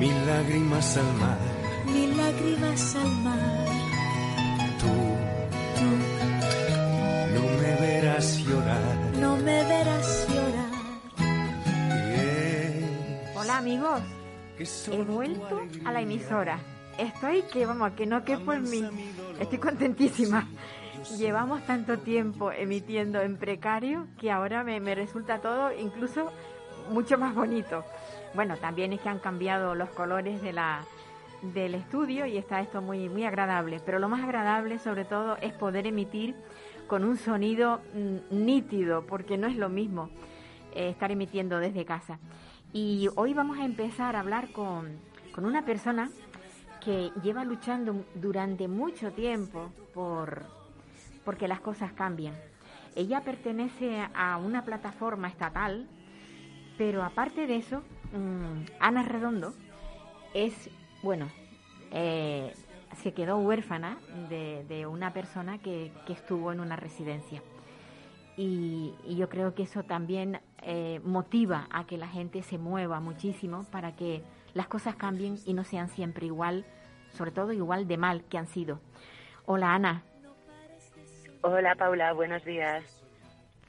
mil lágrimas al mar. mil lágrimas al mar. Tú Tú no me verás llorar. no me verás llorar. Bien, Hola amigos, que he vuelto a la emisora. Estoy que vamos, que no quepo en mí. Estoy contentísima. Llevamos tanto tiempo emitiendo en precario que ahora me, me resulta todo incluso mucho más bonito. Bueno, también es que han cambiado los colores de la, del estudio y está esto muy, muy agradable. Pero lo más agradable sobre todo es poder emitir con un sonido mm, nítido, porque no es lo mismo eh, estar emitiendo desde casa. Y hoy vamos a empezar a hablar con, con una persona que lleva luchando durante mucho tiempo por porque las cosas cambian. Ella pertenece a una plataforma estatal, pero aparte de eso, mm, Ana Redondo es, bueno, eh, se quedó huérfana de, una persona que, que estuvo en una residencia. Y, y yo creo que eso también eh, motiva a que la gente se mueva muchísimo para que las cosas cambien y no sean siempre igual, sobre todo igual de mal que han sido. Hola Ana, Hola Paula, buenos días.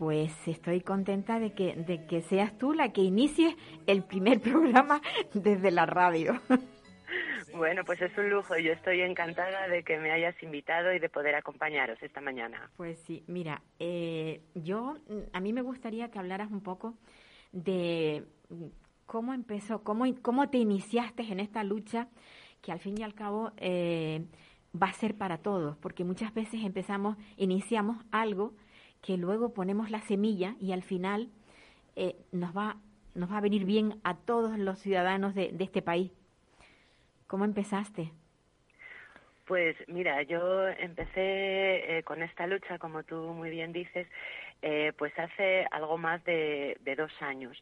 Pues estoy contenta de que, de que seas tú la que inicies el primer programa desde la radio. Bueno, pues es un lujo. Yo estoy encantada de que me hayas invitado y de poder acompañaros esta mañana. Pues sí, mira, eh, yo, a mí me gustaría que hablaras un poco de cómo empezó, cómo, cómo te iniciaste en esta lucha que al fin y al cabo eh, va a ser para todos, porque muchas veces empezamos, iniciamos algo que luego ponemos la semilla y al final eh, nos va nos va a venir bien a todos los ciudadanos de, de este país. ¿Cómo empezaste? Pues mira, yo empecé eh, con esta lucha, como tú muy bien dices, eh, pues hace algo más de, dos años,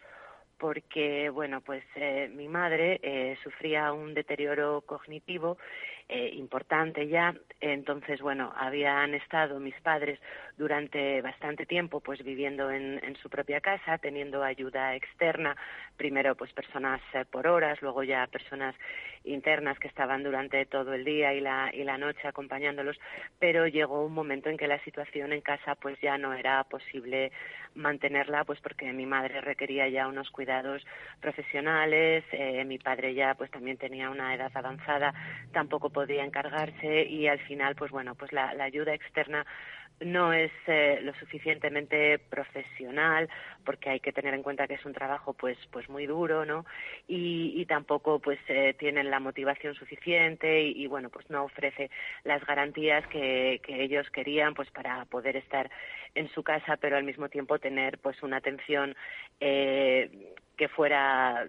porque bueno, pues eh, mi madre eh, sufría un deterioro cognitivo importante ya, entonces bueno, habían estado mis padres durante bastante tiempo pues viviendo en, en su propia casa, teniendo ayuda externa, primero pues personas eh, por horas, luego ya personas internas que estaban durante todo el día y la, y la noche acompañándolos, pero llegó un momento en que la situación en casa pues ya no era posible mantenerla, pues porque mi madre requería ya unos cuidados profesionales, eh, mi padre ya pues también tenía una edad avanzada, tampoco podía encargarse y al final pues bueno, pues la, la ayuda externa no es eh, lo suficientemente profesional porque hay que tener en cuenta que es un trabajo pues pues muy duro no y, y tampoco pues eh, tienen la motivación suficiente y, y, bueno pues no ofrece las garantías que, que ellos querían pues para poder estar en su casa pero al mismo tiempo tener pues una atención eh, que fuera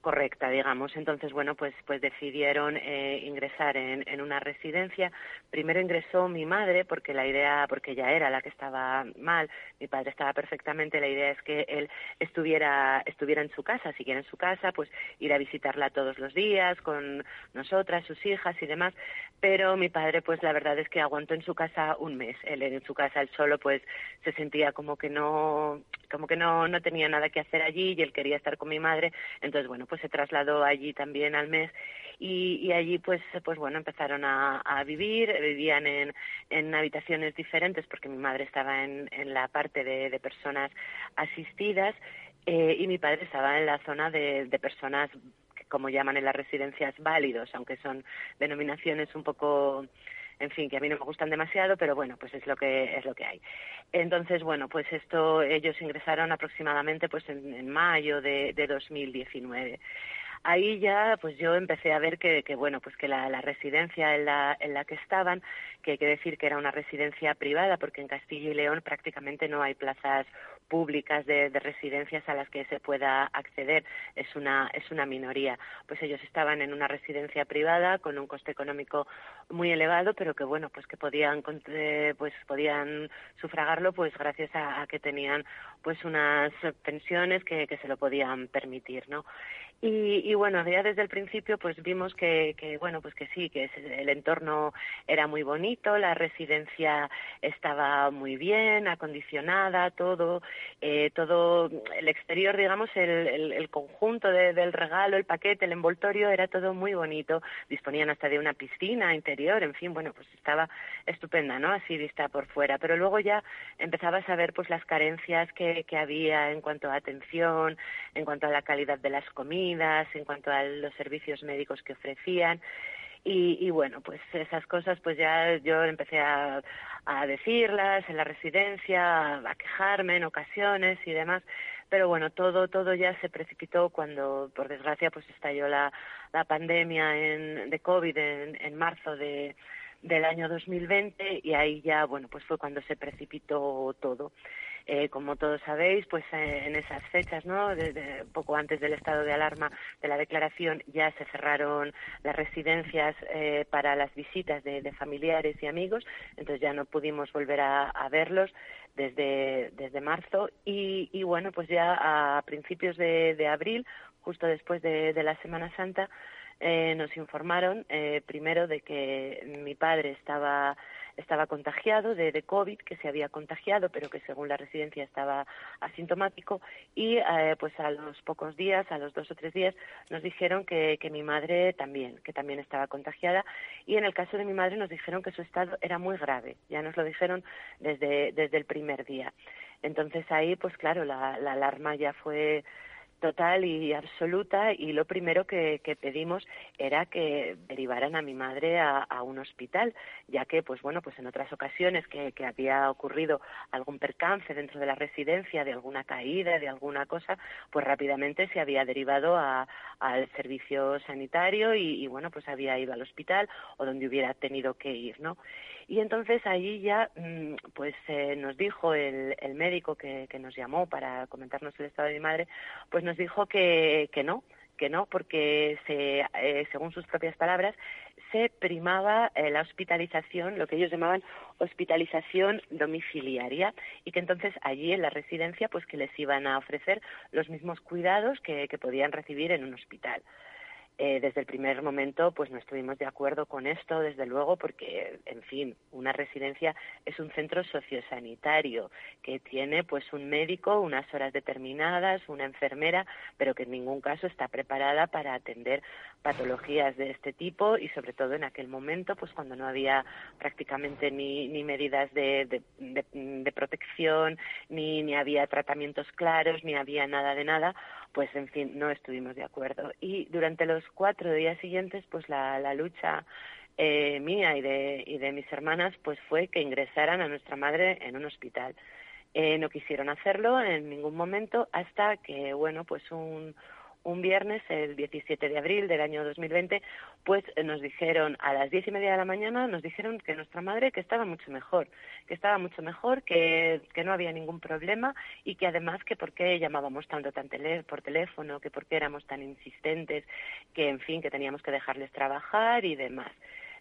correcta, digamos. Entonces, bueno, pues, pues decidieron eh, ingresar en, en una residencia. Primero ingresó mi madre, porque la idea, porque ella era la que estaba mal, mi padre estaba perfectamente, la idea es que él estuviera, estuviera en su casa, siguiera en su casa, pues ir a visitarla todos los días con nosotras, sus hijas y demás. Pero mi padre, pues la verdad es que aguantó en su casa un mes. Él en su casa, él solo, pues se sentía como que no, como que no, no tenía nada que hacer allí y él quería estar con mi madre. Entonces, bueno, pues se trasladó allí también al mes. Y, y allí pues pues bueno empezaron a, a vivir vivían en, en habitaciones diferentes porque mi madre estaba en, en la parte de, de personas asistidas eh, y mi padre estaba en la zona de, de personas como llaman en las residencias válidos aunque son denominaciones un poco en fin, que a mí no me gustan demasiado, pero bueno, pues es lo que es lo que hay. Entonces, bueno, pues esto ellos ingresaron aproximadamente pues en, mayo de, de 2019. ahí ya pues yo empecé a ver que, que bueno pues que la, la residencia en la, en la que estaban que hay que decir que era una residencia privada porque en Castilla y León prácticamente no hay plazas públicas de, de, residencias a las que se pueda acceder es una es una minoría. Pues ellos estaban en una residencia privada con un coste económico muy elevado pero que bueno pues que podían pues podían sufragarlo pues gracias a, a que tenían pues unas pensiones que, que se lo podían permitir no y, y, bueno, ya desde el principio pues vimos que, que, bueno, pues que sí, que el entorno era muy bonito, la residencia estaba muy bien, acondicionada, todo, eh, todo el exterior, digamos, el, conjunto de, del regalo, el paquete, el envoltorio, era todo muy bonito. Disponían hasta de una piscina interior, en fin, bueno, pues estaba estupenda, ¿no? Así vista por fuera. Pero luego ya empezabas a ver pues las carencias que había en cuanto a atención, en cuanto a la calidad de las comidas, en cuanto a los servicios médicos que ofrecían. Y, y, bueno, pues esas cosas pues ya yo empecé a, a decirlas en la residencia, a quejarme en ocasiones y demás, pero bueno, todo todo ya se precipitó cuando por desgracia pues estalló la, la pandemia en, de COVID en, en marzo de, del año 2020 y ahí ya bueno pues fue cuando se precipitó todo. Eh, como todos sabéis, pues eh, en esas fechas, ¿no? Poco antes del estado de alarma de la declaración ya se cerraron las residencias eh, para las visitas de, familiares y amigos, entonces ya no pudimos volver a, a verlos desde, desde marzo y, y, bueno, pues ya a principios de, abril, justo después de, de la Semana Santa, eh, nos informaron eh, primero de que mi padre estaba estaba contagiado de, de, COVID, que se había contagiado, pero que según la residencia estaba asintomático. Y eh, pues a los pocos días, a los dos o tres días, nos dijeron que, que mi madre también, que también estaba contagiada. Y en el caso de mi madre nos dijeron que su estado era muy grave. Ya nos lo dijeron desde, desde el primer día. Entonces ahí, pues claro, la, la alarma ya fue total y absoluta y lo primero que, que, pedimos era que derivaran a mi madre a, un hospital ya que pues bueno pues en otras ocasiones que, que, había ocurrido algún percance dentro de la residencia de alguna caída de alguna cosa pues rápidamente se había derivado a, al servicio sanitario y, y bueno pues había ido al hospital o donde hubiera tenido que ir no y entonces allí ya mm, pues eh, nos dijo el, médico que, nos llamó para comentarnos el estado de mi madre, pues nos dijo que, no, que no, porque se, eh, según sus propias palabras, se primaba eh, la hospitalización, lo que ellos llamaban hospitalización domiciliaria, y que entonces allí en la residencia pues que les iban a ofrecer los mismos cuidados que podían recibir en un hospital eh, desde el primer momento pues no estuvimos de acuerdo con esto, desde luego, porque, en fin, una residencia es un centro sociosanitario que tiene pues un médico, unas horas determinadas, una enfermera, pero que en ningún caso está preparada para atender patologías de este tipo y sobre todo en aquel momento pues cuando no había prácticamente ni, ni medidas de, de, de, de protección, ni, ni había tratamientos claros, ni había nada de nada, pues en fin, no estuvimos de acuerdo. Y durante los cuatro días siguientes, pues la, la lucha eh, mía y de, y de mis hermanas, pues fue que ingresaran a nuestra madre en un hospital. Eh, no quisieron hacerlo en ningún momento hasta que, bueno, pues un, un viernes, el 17 de abril del año 2020, pues eh, nos dijeron a las diez y media de la mañana, nos dijeron que nuestra madre que estaba mucho mejor, que estaba mucho mejor, que, que no había ningún problema y que además que por qué llamábamos tanto tan tele, por teléfono, que por qué éramos tan insistentes, que en fin, que teníamos que dejarles trabajar y demás.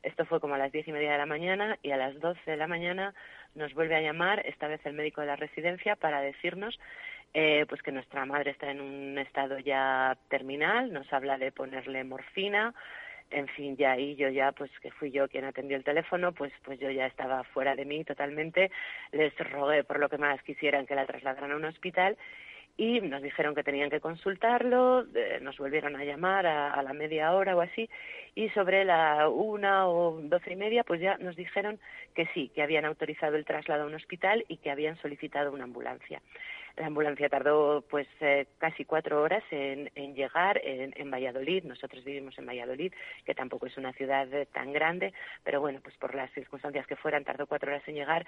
Esto fue como a las diez y media de la mañana y a las doce de la mañana nos vuelve a llamar, esta vez el médico de la residencia, para decirnos eh, pues que nuestra madre está en un estado ya terminal, nos habla de ponerle morfina, en fin, ya ahí yo ya, pues que fui yo quien atendió el teléfono, pues pues yo ya estaba fuera de mí totalmente, les rogué por lo que más quisieran que la trasladaran a un hospital y nos dijeron que tenían que consultarlo, eh, nos volvieron a llamar a, a, la media hora o así, y sobre la una o doce y media, pues ya nos dijeron que sí, que habían autorizado el traslado a un hospital y que habían solicitado una ambulancia. La ambulancia tardó pues eh, casi cuatro horas en, llegar en, en, Valladolid. Nosotros vivimos en Valladolid, que tampoco es una ciudad tan grande, pero bueno, pues por las circunstancias que fueran, tardó cuatro horas en llegar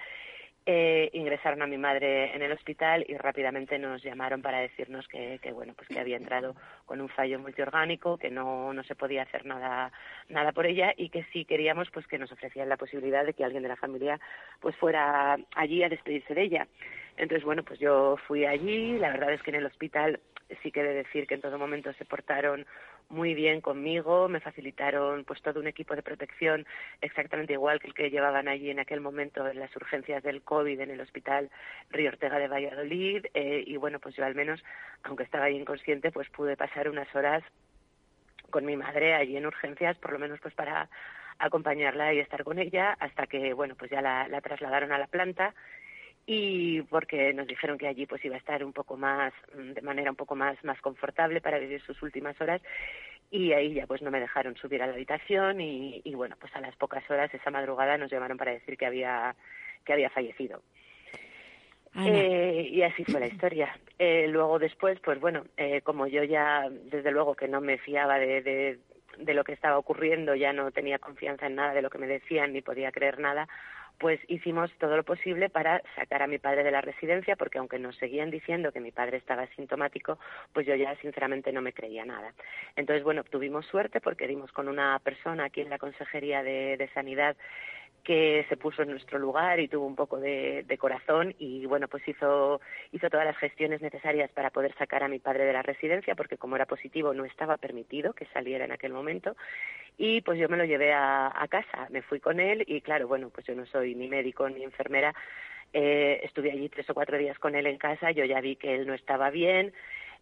eh, ingresaron a mi madre en el hospital y rápidamente nos llamaron para decirnos que, que, bueno pues que había entrado con un fallo multiorgánico que no, no se podía hacer nada nada por ella y que si queríamos pues que nos ofrecían la posibilidad de que alguien de la familia pues fuera allí a despedirse de ella. Entonces bueno pues yo fui allí la verdad es que en el hospital sí que he de decir que en todo momento se portaron muy bien conmigo, me facilitaron pues todo un equipo de protección exactamente igual que el que llevaban allí en aquel momento en las urgencias del COVID en el hospital Río Ortega de Valladolid eh, y bueno pues yo al menos aunque estaba ahí inconsciente pues pude pasar unas horas con mi madre allí en urgencias por lo menos pues para acompañarla y estar con ella hasta que bueno pues ya la, la trasladaron a la planta y porque nos dijeron que allí pues iba a estar un poco más mm, de manera un poco más más confortable para vivir sus últimas horas. Y ahí ya pues no me dejaron subir a la habitación y, y bueno pues a las pocas horas esa madrugada nos llamaron para decir que había que había fallecido. Eh, y así fue la historia. Eh, luego después, pues bueno, eh, como yo ya, desde luego que no me fiaba de, de, de, lo que estaba ocurriendo, ya no tenía confianza en nada de lo que me decían ni podía creer nada, pues hicimos todo lo posible para sacar a mi padre de la residencia, porque aunque nos seguían diciendo que mi padre estaba sintomático, pues yo ya sinceramente no me creía nada. Entonces, bueno, tuvimos suerte porque dimos con una persona aquí en la Consejería de, de Sanidad que se puso en nuestro lugar y tuvo un poco de, corazón y bueno pues hizo hizo todas las gestiones necesarias para poder sacar a mi padre de la residencia porque como era positivo no estaba permitido que saliera en aquel momento. Y pues yo me lo llevé a, a casa me fui con él y claro bueno pues yo no soy ni médico ni enfermera eh, estuve allí tres o cuatro días con él en casa yo ya vi que él no estaba bien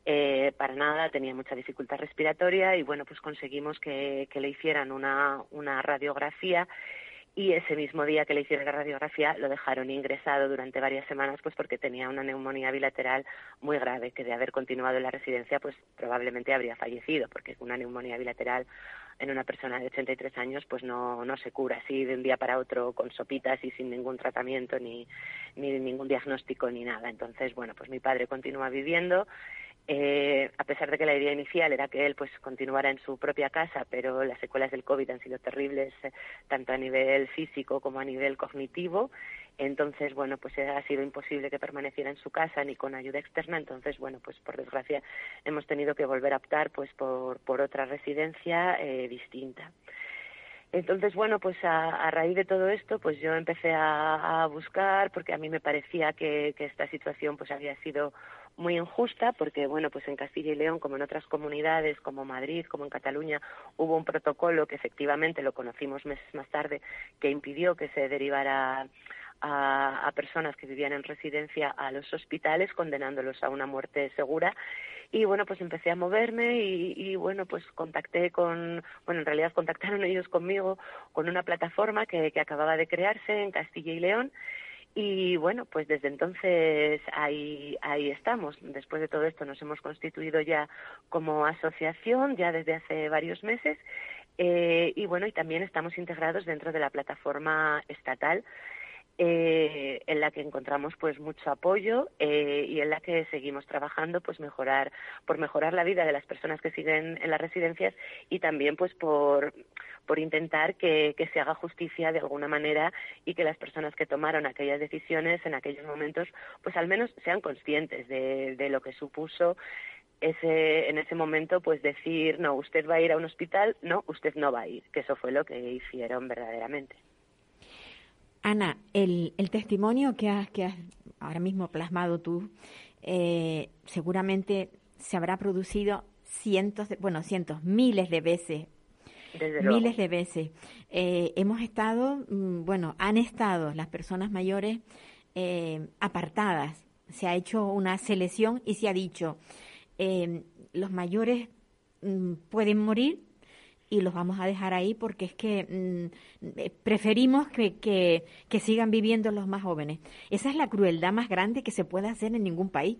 eh, para nada, tenía mucha dificultad respiratoria y bueno, pues conseguimos que, que le hicieran una, una radiografía y ese mismo día que le hicieron la radiografía lo dejaron ingresado durante varias semanas pues porque tenía una neumonía bilateral muy grave que de haber continuado en la residencia pues probablemente habría fallecido porque una neumonía bilateral en una persona de 83 años pues no, no se cura así de un día para otro con sopitas y sin ningún tratamiento ni, ni ningún diagnóstico ni nada. Entonces, bueno, pues mi padre continúa viviendo eh, a pesar de que la idea inicial era que él pues continuara en su propia casa, pero las secuelas del COVID han sido terribles eh, tanto a nivel físico como a nivel cognitivo. Entonces, bueno, pues ha sido imposible que permaneciera en su casa ni con ayuda externa. Entonces, bueno, pues por desgracia hemos tenido que volver a optar pues por, por otra residencia eh, distinta. Entonces, bueno, pues a, a, raíz de todo esto, pues yo empecé a, a buscar, porque a mí me parecía que, que, esta situación pues había sido muy injusta porque bueno pues en Castilla y León como en otras comunidades como Madrid como en Cataluña hubo un protocolo que efectivamente lo conocimos meses más tarde que impidió que se derivara a, personas que vivían en residencia a los hospitales condenándolos a una muerte segura. Y bueno pues empecé a moverme y, y, bueno pues contacté con bueno en realidad contactaron ellos conmigo con una plataforma que, que acababa de crearse en Castilla y León y bueno, pues desde entonces ahí, ahí estamos. Después de todo esto nos hemos constituido ya como asociación, ya desde hace varios meses. Eh, y bueno, y también estamos integrados dentro de la plataforma estatal eh, en la que encontramos pues mucho apoyo eh, y en la que seguimos trabajando pues mejorar por mejorar la vida de las personas que siguen en las residencias y también pues por por intentar que, que se haga justicia de alguna manera y que las personas que tomaron aquellas decisiones en aquellos momentos pues al menos sean conscientes de, de lo que supuso ese, en ese momento pues decir no usted va a ir a un hospital no usted no va a ir que eso fue lo que hicieron verdaderamente Ana, el, el testimonio que has, que has ahora mismo plasmado tú, eh, seguramente se habrá producido cientos, de, bueno, cientos, miles de veces. Miles de veces. Eh, hemos estado, mm, bueno, han estado las personas mayores eh, apartadas. Se ha hecho una selección y se ha dicho, eh, los mayores mm, pueden morir, y los vamos a dejar ahí porque es que mm, eh, preferimos que, que, sigan viviendo los más jóvenes. Esa es la crueldad más grande que se puede hacer en ningún país.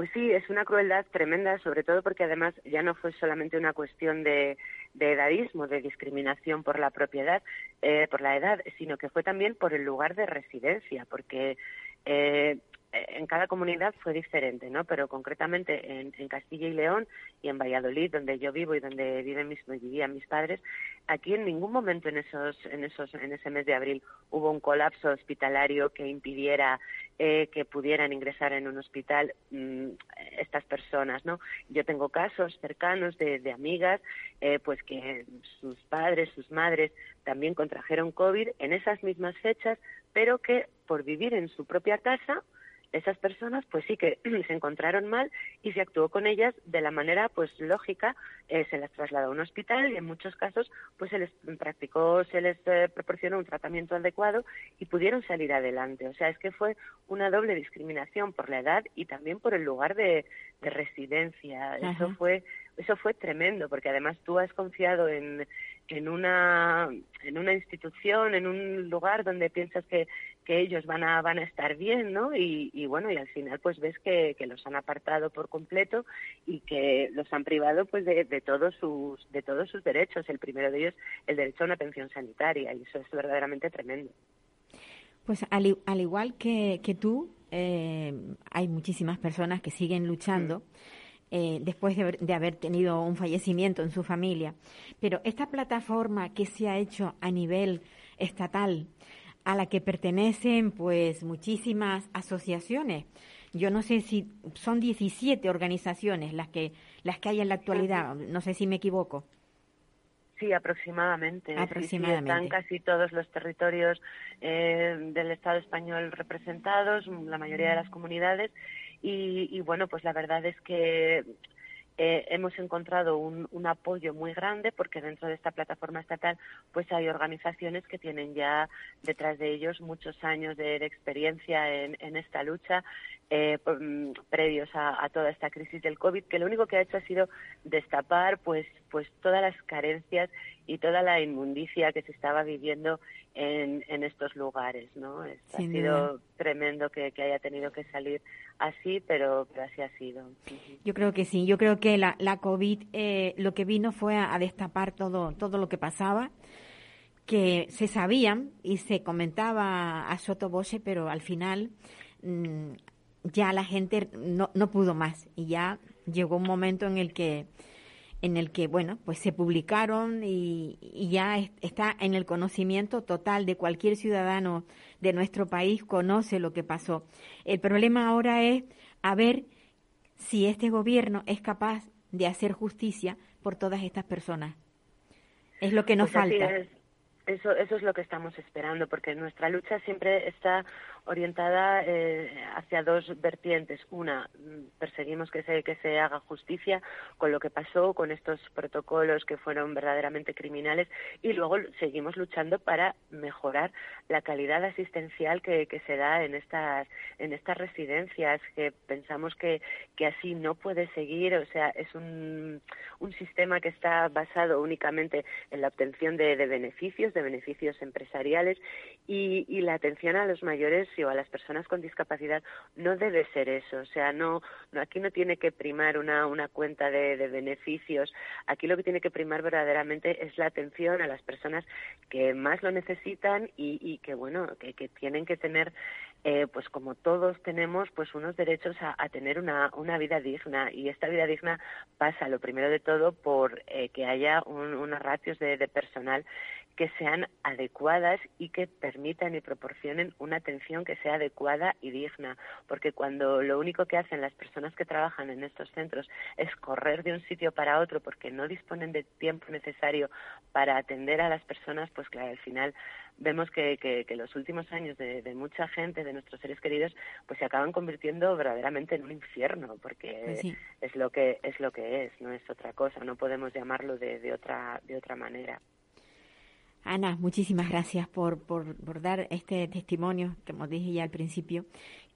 Pues sí, es una crueldad tremenda, sobre todo porque además ya no fue solamente una cuestión de, edadismo, de discriminación por la propiedad, eh, por la edad, sino que fue también por el lugar de residencia, porque eh, en, cada comunidad fue diferente, ¿no? Pero concretamente en, Castilla y León y en Valladolid, donde yo vivo y donde viven mis, vivían mis padres, aquí en ningún momento en esos, en esos, en ese mes de abril hubo un colapso hospitalario que impidiera eh, que pudieran ingresar en un hospital mm, estas personas, ¿no? Yo tengo casos cercanos de, amigas, eh, pues que sus padres, sus madres también contrajeron COVID en esas mismas fechas, pero que por vivir en su propia casa, esas personas pues sí que se encontraron mal y se actuó con ellas de la manera pues lógica. Eh, se las trasladó a un hospital y en muchos casos pues se les practicó se les eh, proporcionó un tratamiento adecuado y pudieron salir adelante. O sea es que fue una doble discriminación por la edad y también por el lugar de, residencia. Eso fue eso fue tremendo porque además tú has confiado en, en una en una institución en un lugar donde piensas que que ellos van a, van a estar bien, ¿no? Y, bueno, y al final pues ves que, los han apartado por completo y que los han privado pues de, todos sus de todos sus derechos. El primero de ellos, el derecho a una atención sanitaria y eso es verdaderamente tremendo. Pues al, al igual que, que tú, eh, hay muchísimas personas que siguen luchando. Mm. Eh, después de de haber, tenido un fallecimiento en su familia. Pero esta plataforma que se ha hecho a nivel estatal, a la que pertenecen pues muchísimas asociaciones. Yo no sé si son 17 organizaciones las que las que hay en la actualidad, no sé si me equivoco. Sí, aproximadamente. Aproximadamente. están casi todos los territorios eh, del Estado español representados, la mayoría de las comunidades. Y, y bueno, pues la verdad es que eh, hemos encontrado un, apoyo muy grande porque dentro de esta plataforma estatal pues hay organizaciones que tienen ya detrás de ellos muchos años de, experiencia en, esta lucha eh, mm, previos a, toda esta crisis del COVID que lo único que ha hecho ha sido destapar pues pues todas las carencias y toda la inmundicia que se estaba viviendo en, en estos lugares, ¿no? ha sido tremendo que, haya tenido que salir así, pero, así ha sido. Yo creo que sí, yo creo que la, la COVID eh, lo que vino fue a, destapar todo, todo lo que pasaba que se sabían y se comentaba a sotoboche, pero al final mm, ya la gente no, no pudo más y ya llegó un momento en el que en el que, bueno, pues se publicaron y, ya está en el conocimiento total de cualquier ciudadano de nuestro país, conoce lo que pasó. El problema ahora es a ver si este gobierno es capaz de hacer justicia por todas estas personas. Es lo que nos pues falta. Eso, eso es lo que estamos esperando, porque nuestra lucha siempre está orientada eh, hacia dos vertientes. Una, mm, perseguimos que se, que se haga justicia con lo que pasó, con estos protocolos que fueron verdaderamente criminales, y luego seguimos luchando para mejorar la calidad asistencial que, que se da en estas, en estas residencias, que pensamos que, que así no puede seguir, o sea, es un, un sistema que está basado únicamente en la obtención de, de beneficios, de beneficios empresariales, y, y la atención a los mayores a las personas con discapacidad no debe ser eso. O sea, no, no aquí no tiene que primar una, una cuenta de, beneficios. Aquí lo que tiene que primar verdaderamente es la atención a las personas que más lo necesitan y, que, bueno, que, que tienen que tener eh, pues como todos tenemos pues unos derechos a, tener una, una vida digna y esta vida digna pasa lo primero de todo por eh, que haya unos ratios de, de, personal que sean adecuadas y que permitan y proporcionen una atención que sea adecuada y digna, porque cuando lo único que hacen las personas que trabajan en estos centros es correr de un sitio para otro porque no disponen de tiempo necesario para atender a las personas, pues claro, al final vemos que, que, los últimos años de, mucha gente, de nuestros seres queridos, pues se acaban convirtiendo verdaderamente en un infierno, porque pues es lo que es lo que es, no es otra cosa, no podemos llamarlo de, de otra de otra manera. Ana, muchísimas gracias por, por, dar este testimonio, como dije ya al principio,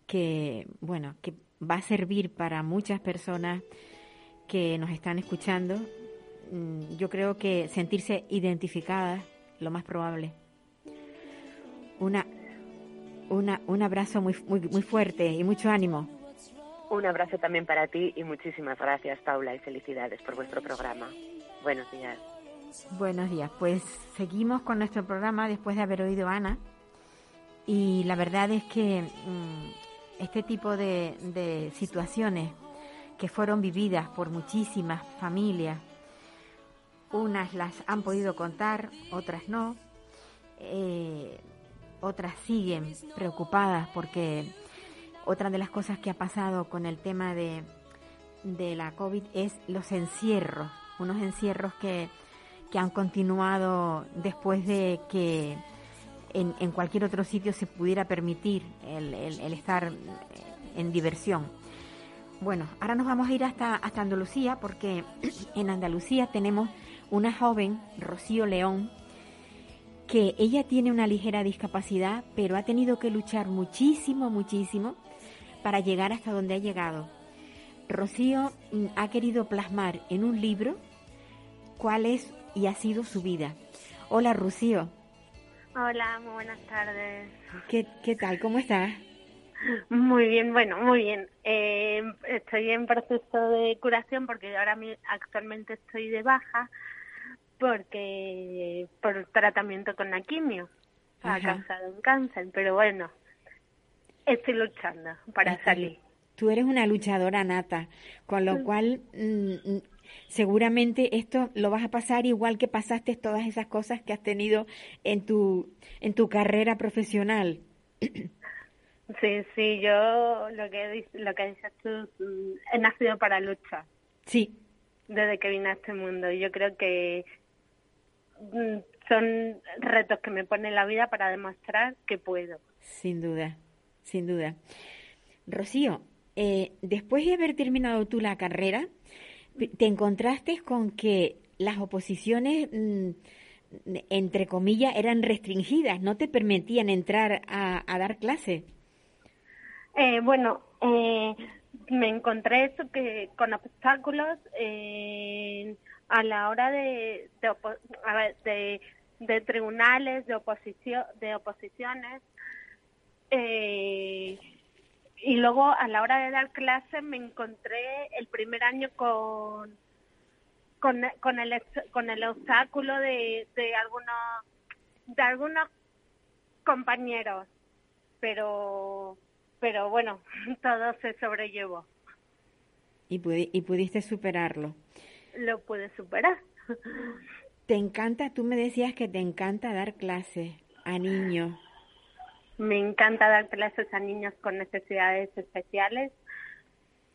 que, bueno, que va a servir para muchas personas que nos están escuchando. Mm, yo creo que sentirse identificadas, lo más probable. Una, una, un abrazo muy, muy, muy fuerte y mucho ánimo. Un abrazo también para ti y muchísimas gracias, Paula, y felicidades por vuestro programa. Buenos días. Buenos días. Pues seguimos con nuestro programa después de haber oído a Ana. Y la verdad es que mm, este tipo de, de situaciones que fueron vividas por muchísimas familias, unas las han podido contar, otras no, eh, otras siguen preocupadas porque otra de las cosas que ha pasado con el tema de, de la COVID es los encierros, unos encierros que, que han continuado después de que en, cualquier otro sitio se pudiera permitir el, estar en diversión. Bueno, ahora nos vamos a ir hasta, hasta Andalucía porque en Andalucía tenemos una joven, Rocío León, que ella tiene una ligera discapacidad, pero ha tenido que luchar muchísimo, muchísimo para llegar hasta donde ha llegado. Rocío mm, ha querido plasmar en un libro cuál es y ha sido su vida. Hola, Rocío. Hola, muy buenas tardes. ¿Qué, qué tal? ¿Cómo estás? Muy bien, bueno, muy bien. Eh, estoy en proceso de curación porque ahora actualmente estoy de baja porque por tratamiento con la quimio ha causado un cáncer, pero bueno, estoy luchando para salir. Tú eres una luchadora nata, con lo cual mm, seguramente esto lo vas a pasar igual que pasaste todas esas cosas que has tenido en tu en tu carrera profesional. Sí, sí, yo lo que lo que dices tú mm, he nacido para luchar. Sí. Desde que vine a este mundo, yo creo que mm, son retos que me pone la vida para demostrar que puedo. Sin duda, sin duda. Rocío, eh, después de haber terminado tú la carrera, te encontraste con que las oposiciones, mm, entre comillas, eran restringidas, no te permitían entrar a, a dar clases. Eh, bueno, eh, me encontré eso que con obstáculos eh, a la hora de de, a ver, de, de, tribunales, de oposición, de oposiciones. Eh, y luego a la hora de dar clases me encontré el primer año con con, con el con el obstáculo de, de algunos de algunos compañeros pero pero bueno todo se sobrellevó. Y, pudi y pudiste superarlo. Lo pude superar. Te encanta tú me decías que te encanta dar clases a niños me encanta dar clases a niños con necesidades especiales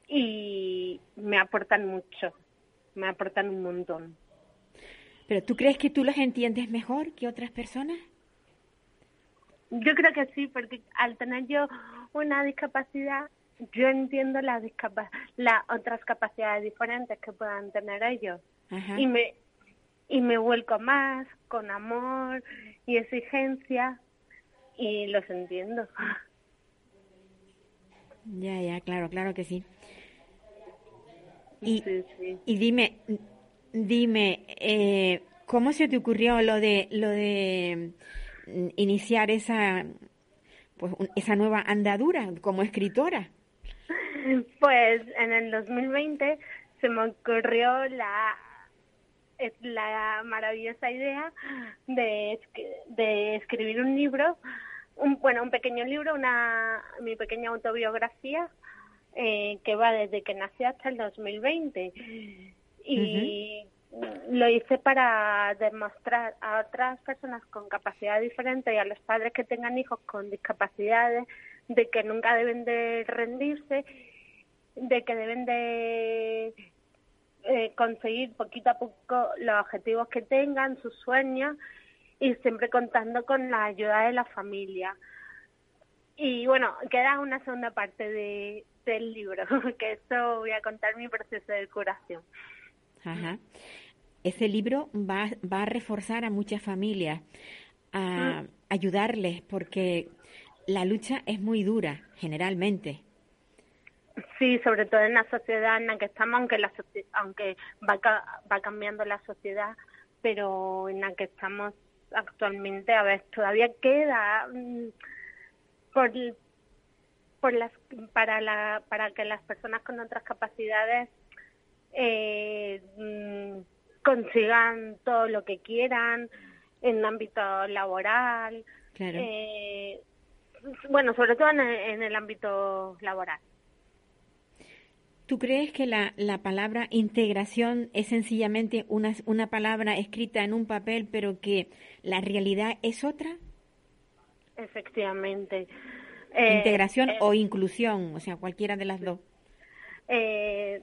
y me aportan mucho, me aportan un montón. ¿Pero tú crees que tú los entiendes mejor que otras personas? Yo creo que sí, porque al tener yo una discapacidad, yo entiendo las, las otras capacidades diferentes que puedan tener ellos. Ajá. Y me y me vuelco más con amor y exigencia y los entiendo. Ya, ya, claro, claro que sí. Y, sí, sí. y dime, dime, eh, ¿cómo se te ocurrió lo de lo de iniciar esa pues esa nueva andadura como escritora? Pues en el 2020 se me ocurrió la la maravillosa idea de, de escribir un libro un, bueno, un pequeño libro, una, mi pequeña autobiografía, eh, que va desde que nací hasta el 2020. Y uh -huh. lo hice para demostrar a otras personas con capacidad diferente y a los padres que tengan hijos con discapacidades de que nunca deben de rendirse, de que deben de eh, conseguir poquito a poco los objetivos que tengan, sus sueños y siempre contando con la ayuda de la familia. Y bueno, queda una segunda parte de, del libro, que esto voy a contar mi proceso de curación. Ajá. Ese libro va, va a reforzar a muchas familias, a mm. ayudarles, porque la lucha es muy dura, generalmente. Sí, sobre todo en la sociedad en la que estamos, aunque la aunque va, va cambiando la sociedad, pero en la que estamos actualmente, a ver, todavía queda mm, por por las para la para que las personas con otras capacidades eh, mm, consigan todo lo que quieran en ámbito laboral claro. eh, bueno, sobre todo en el, en el ámbito laboral. ¿Tú crees que la, la palabra integración es sencillamente una, una palabra escrita en un papel, pero que la realidad es otra? Efectivamente. Integración Eh, o inclusión, o sea, cualquiera de las dos. eh,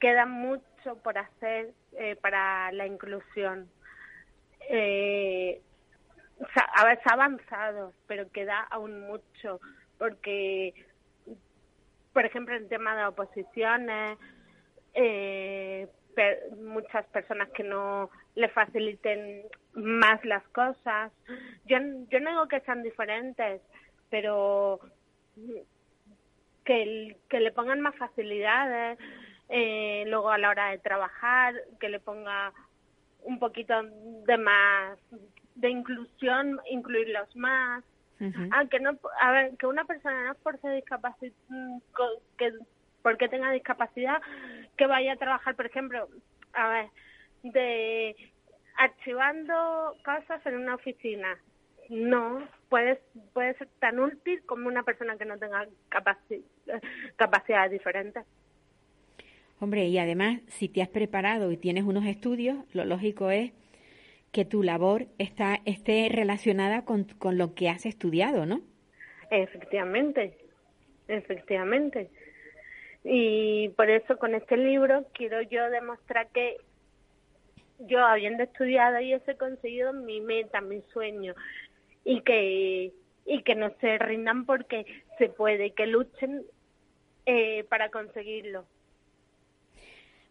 queda mucho por hacer eh, para la inclusión. Eh, a ver, se ha avanzado, pero queda aún mucho, porque, por ejemplo, en tema de oposiciones, eh, muchas personas que no le faciliten más las cosas. Yo, yo no digo que sean diferentes, pero que, el- que le pongan más facilidades, eh, luego a la hora de trabajar, que le ponga un poquito de más de inclusión, incluirlos más. Ujú. Ah, que no, a ver, que una persona no es por ser discapaci- mm, que porque tenga discapacidad, que vaya a trabajar, por ejemplo, a ver, de archivando cosas en una oficina. No, puedes, puede ser tan útil como una persona que no tenga capaci- capacidades diferentes. Hombre, y además, si te has preparado y tienes unos estudios, lo lógico es que tu labor está, esté relacionada con, con lo que has estudiado, ¿no? Efectivamente, efectivamente. Y por eso con este libro quiero yo demostrar que yo habiendo estudiado y eso he conseguido mi meta, mi sueño y que y que no se rindan porque se puede, que luchen eh, para conseguirlo.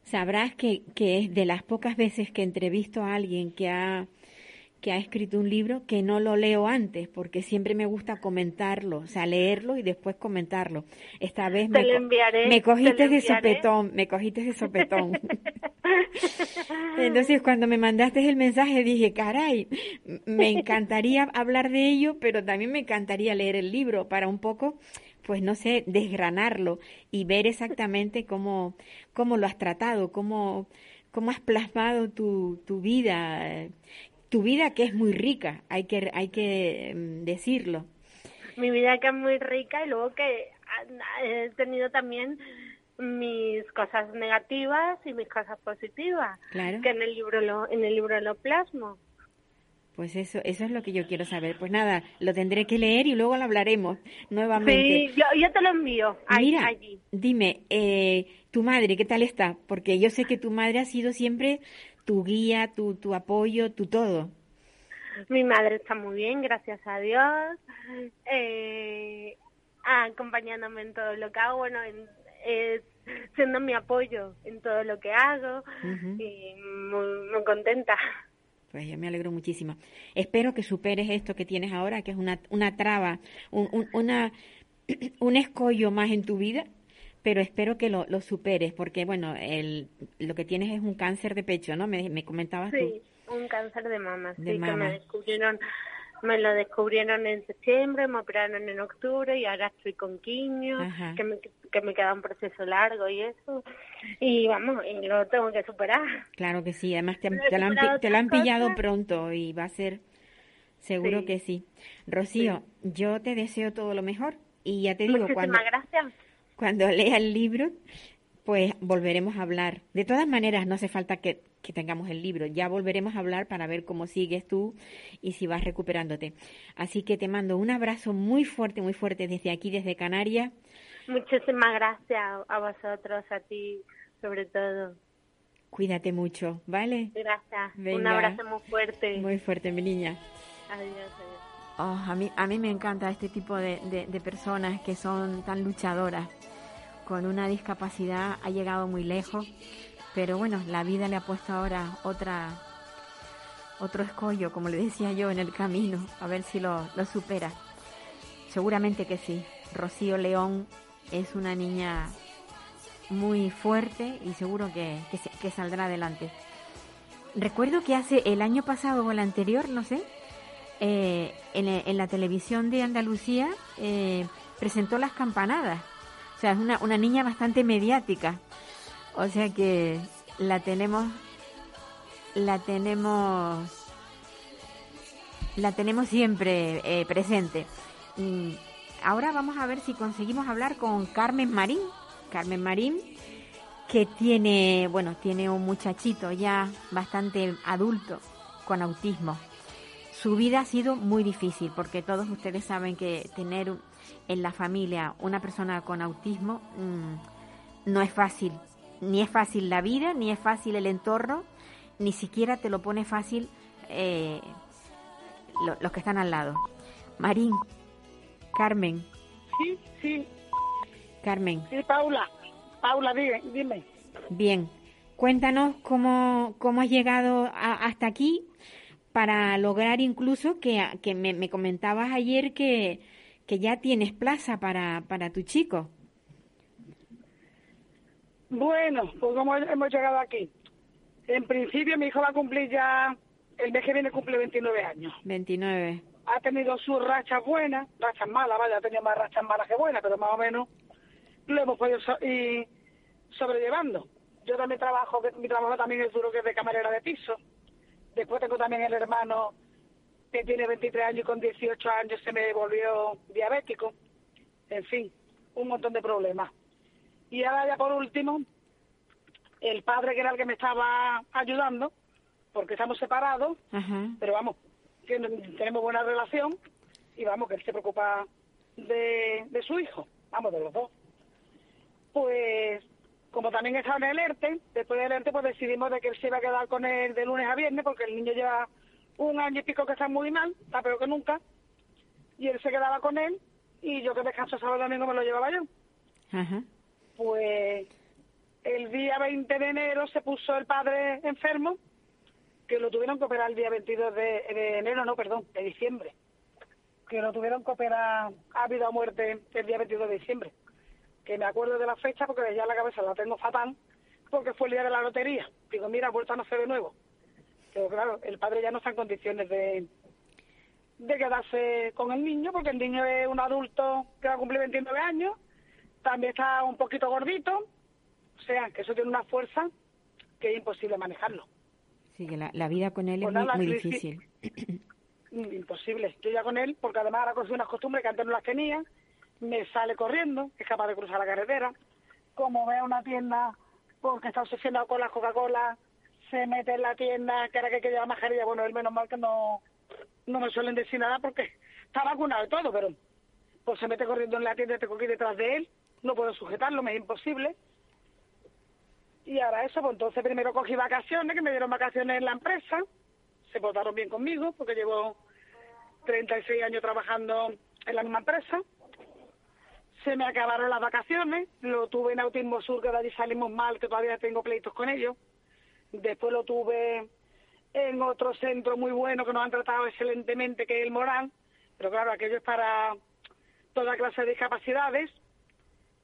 Sabrás que, que es de las pocas veces que entrevisto a alguien que ha, que ha escrito un libro que no lo leo antes, porque siempre me gusta comentarlo, o sea, leerlo y después comentarlo. Esta vez me, enviaré, me te cogiste de sopetón, me cogiste de sopetón. Entonces, cuando me mandaste el mensaje, dije, caray, me encantaría hablar de ello, pero también me encantaría leer el libro para un poco, pues no sé, desgranarlo y ver exactamente cómo, cómo lo has tratado, cómo, cómo has plasmado tu, tu vida, eh, tu vida que es muy rica, hay que, hay que mm, decirlo. mi vida que es muy rica y luego que he tenido también mis cosas negativas y mis cosas positivas Claro. que en el libro lo en el libro lo plasmo Pues eso, eso es lo que yo quiero saber. Pues nada, lo tendré que leer y luego lo hablaremos nuevamente. sí yo, yo te lo envío ahí, Mira, allí dime, eh, tu madre, ¿qué tal está? Porque yo sé que tu madre ha sido siempre tu guía, tu, tu apoyo, tu todo. mi madre está muy bien gracias a Dios eh, acompañándome en todo lo que hago bueno en, eh, siendo mi apoyo en todo lo que hago y muy, muy contenta Pues yo me alegro muchísimo. Espero que superes esto que tienes ahora, que es una, una traba, un, un- una, un escollo más en tu vida, pero espero que lo, lo superes, porque bueno, el, lo que tienes es un cáncer de pecho, ¿no? Me, me comentabas Sí, tú. un cáncer de mama, De sí, que mama. me descubrieron, me lo descubrieron en septiembre, me operaron en octubre y ahora estoy con quimio, Ajá. que me, que me queda un proceso largo y eso, y vamos, y lo tengo que superar. Claro que sí, además te, te lo han, te lo han pillado cosas. pronto y va a ser seguro Sí. que sí. Rocío, yo te deseo todo lo mejor y ya te digo, Muchísimas cuando, gracias. cuando lea el libro, pues volveremos a hablar. De todas maneras, no hace falta que, que tengamos el libro, ya volveremos a hablar para ver cómo sigues tú y si vas recuperándote. Así que te mando un abrazo muy fuerte, muy fuerte desde aquí, desde Canarias. Muchísimas gracias a vosotros, a ti sobre todo. Cuídate mucho, ¿vale? Gracias. Un abrazo muy fuerte. Muy fuerte, mi niña. Adiós, adiós. Oh, a, mí, a mí me encanta este tipo de, de- de personas que son tan luchadoras. Con una discapacidad ha llegado muy lejos, pero bueno, la vida le ha puesto ahora otra otro escollo, como le decía yo, en el camino, a ver si lo, supera. Seguramente que sí. Rocío León es una niña muy fuerte y seguro que, que, que saldrá adelante. Recuerdo que hace el año pasado o el anterior, no sé, eh, en, en la televisión de Andalucía eh, presentó las campanadas. O sea, es una, una niña bastante mediática. O sea que la tenemos, la tenemos, la tenemos siempre eh, presente. Mm, ahora vamos a ver si conseguimos hablar con Carmen Marín. Carmen Marín, que tiene, bueno, tiene un muchachito ya bastante adulto con autismo. Su vida ha sido muy difícil porque todos ustedes saben que tener en la familia una persona con autismo mm, no es fácil. Ni es fácil la vida, ni es fácil el entorno, ni siquiera te lo pone fácil eh, los que están al lado. Marín, Carmen. Sí, sí. Carmen. Sí, Paula. Paula, dime. dime. Bien. Cuéntanos cómo, cómo has llegado hasta aquí para lograr incluso que, que me, comentabas ayer que, que ya tienes plaza para, para tu chico. Bueno, pues como hemos llegado aquí. En principio mi hijo va a cumplir ya, el mes que viene cumple 29 años. 29. Ha tenido sus rachas buenas, rachas malas, vaya, ha tenido más rachas malas que buenas, pero más o menos lo hemos podido ir sobrellevando. Yo también trabajo, mi trabajo también es duro que es de camarera de piso. Después tengo también el hermano que tiene 23 años y con 18 años se me volvió diabético. En fin, un montón de problemas. Y ahora ya por último, el padre que era el que me estaba ayudando, porque estamos separados, pero vamos, que tenemos buena relación y vamos, que él se preocupa de, de su hijo, vamos, de los dos. Pues como también estaba en el ERTE, después del ERTE pues decidimos de que él se iba a quedar con él de lunes a viernes, porque el niño lleva un año y pico que está muy mal, está peor que nunca, y él se quedaba con él, y yo que descanso sábado y domingo me lo llevaba yo. Pues el día 20 de enero se puso el padre enfermo, que lo tuvieron que operar el día 22 de, enero, no, perdón, de diciembre, que lo tuvieron que operar a vida o muerte el día 22 de diciembre que me acuerdo de la fecha porque ya la cabeza la tengo fatal, porque fue el día de la lotería. Digo, mira, vuelta a nacer de nuevo. Pero claro, el padre ya no está en condiciones de, de quedarse con el niño, porque el niño es un adulto que va a cumplir 29 años, también está un poquito gordito, o sea, que eso tiene una fuerza que es imposible manejarlo. Sí, que la, vida con él es pues muy, difícil. Imposible. Yo ya con él, porque además ahora conocí unas costumbres que antes no las tenía, me sale corriendo, es capaz de cruzar la carretera. Como ve una tienda porque está obsesionado con la Coca-Cola, se mete en la tienda, que era que, que lleva mascarilla. Bueno, él menos mal que no, no me suelen decir nada porque está vacunado y todo, pero pues se mete corriendo en la tienda y te cogí detrás de él. No puedo sujetarlo, me es imposible. Y ahora eso, pues entonces primero cogí vacaciones, que me dieron vacaciones en la empresa. Se portaron bien conmigo porque llevo 36 años trabajando en la misma empresa se me acabaron las vacaciones, lo tuve en Autismo Sur, que de allí salimos mal, que todavía tengo pleitos con ellos. Después lo tuve en otro centro muy bueno que nos han tratado excelentemente, que es el Morán, pero claro, aquello es para toda clase de discapacidades